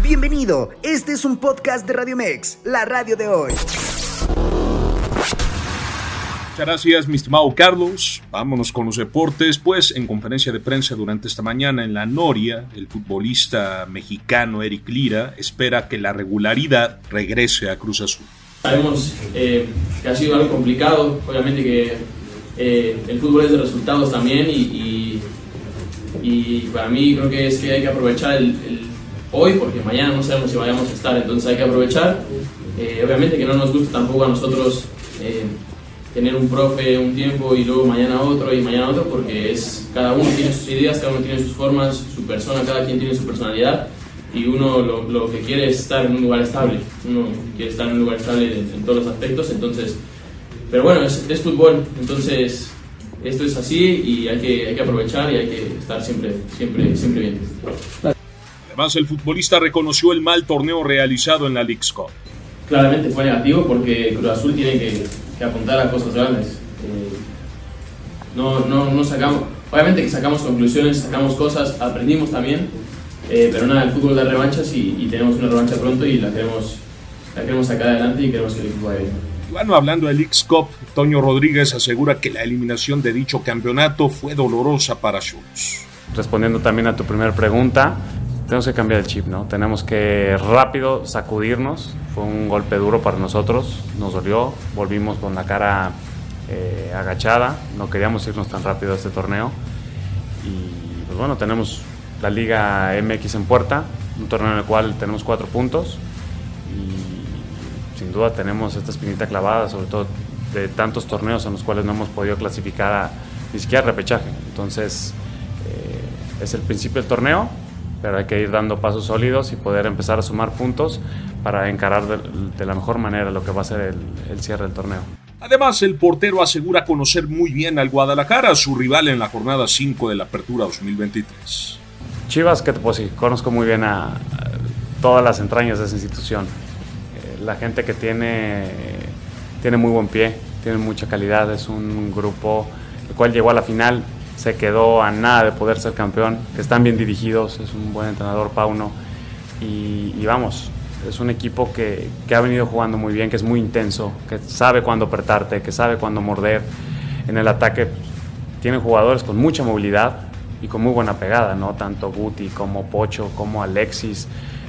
Bienvenido, este es un podcast de Radio Mex, la radio de hoy. Muchas gracias, mi estimado Carlos. Vámonos con los deportes. Pues en conferencia de prensa durante esta mañana en la Noria, el futbolista mexicano Eric Lira espera que la regularidad regrese a Cruz Azul. Sabemos eh, que ha sido algo complicado, obviamente que eh, el fútbol es de resultados también y, y, para mí creo que es que hay que aprovechar el, hoy porque mañana no sabemos si vayamos a estar, entonces hay que aprovechar. Eh, obviamente que no nos gusta tampoco a nosotros tener un profe un tiempo y luego mañana otro y mañana otro, porque es cada uno tiene sus ideas, cada uno tiene sus formas, su persona, cada quien tiene su personalidad y uno lo, lo que quiere es estar en un lugar estable, uno quiere estar en un lugar estable en, todos los aspectos, entonces, pero bueno, es, es, fútbol, entonces esto es así y hay que, hay que aprovechar y hay que estar siempre, siempre, siempre bien. Además, el futbolista reconoció el mal torneo realizado en la League's Cup. Claramente fue negativo porque Cruz Azul tiene que que apuntar a cosas grandes. Eh, no, no, no sacamos, obviamente que sacamos conclusiones, sacamos cosas, aprendimos también, eh, pero nada, el fútbol da revanchas y, tenemos una revancha pronto y la queremos, la queremos sacar adelante y queremos que el equipo vaya bien. Bueno, hablando del X-Cup, Toño Rodríguez asegura que la eliminación de dicho campeonato fue dolorosa para Cholos. Respondiendo también a tu primera pregunta, tenemos que cambiar el chip, ¿no? Tenemos que rápido sacudirnos. Fue un golpe duro para nosotros, nos dolió, volvimos con la cara eh, agachada, no queríamos irnos tan rápido a este torneo. Y pues bueno, tenemos la Liga MX en puerta, un torneo en el cual tenemos cuatro puntos sin duda tenemos esta espinita clavada, sobre todo de tantos torneos en los cuales no hemos podido clasificar a, ni siquiera repechaje. Entonces, eh, es el principio del torneo, pero hay que ir dando pasos sólidos y poder empezar a sumar puntos para encarar de, la mejor manera lo que va a ser el, cierre del torneo. Además, el portero asegura conocer muy bien al Guadalajara, su rival en la jornada 5 de la Apertura 2023. Chivas, que pues sí, conozco muy bien a, todas las entrañas de esa institución. La gente que tiene, tiene muy buen pie, tiene mucha calidad, es un grupo el cual llegó a la final se quedó a nada de poder ser campeón, que están bien dirigidos, es un buen entrenador Pauno y, vamos, es un equipo que, que, ha venido jugando muy bien, que es muy intenso, que sabe cuándo apretarte, que sabe cuándo morder. En el ataque tienen jugadores con mucha movilidad y con muy buena pegada, ¿no? Tanto Guti como Pocho, como Alexis.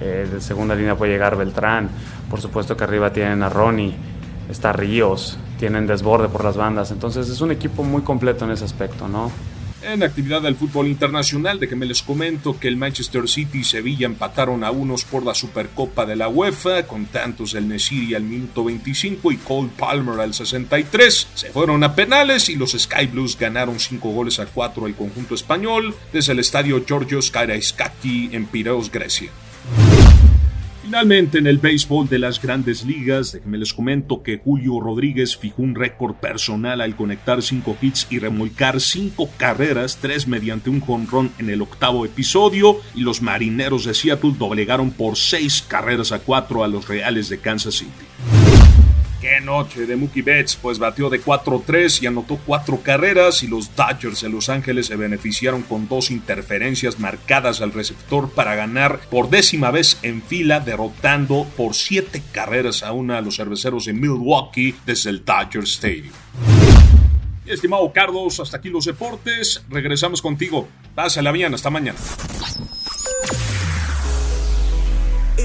Eh, de segunda línea puede llegar Beltrán. Por supuesto que arriba tienen a Ronnie, está Ríos, tienen desborde por las bandas. Entonces es un equipo muy completo en ese aspecto, ¿no? En actividad del fútbol internacional, de que me les comento que el Manchester City y Sevilla empataron a unos por la Supercopa de la UEFA, con tantos del Nesiri al minuto 25 y Cole Palmer al 63. Se fueron a penales y los Sky Blues ganaron 5 goles a 4 al conjunto español desde el estadio Georgios Karaiskaki en Piraeus, Grecia. Finalmente, en el béisbol de las grandes ligas, me les comento que Julio Rodríguez fijó un récord personal al conectar cinco hits y remolcar cinco carreras, tres mediante un jonrón en el octavo episodio, y los marineros de Seattle doblegaron por seis carreras a cuatro a los Reales de Kansas City. Qué noche de Mookie Betts, pues batió de 4-3 y anotó cuatro carreras y los Dodgers de Los Ángeles se beneficiaron con dos interferencias marcadas al receptor para ganar por décima vez en fila, derrotando por siete carreras a una a los cerveceros de Milwaukee desde el Dodger Stadium. Estimado Carlos, hasta aquí los deportes. Regresamos contigo. Pásala bien, hasta mañana.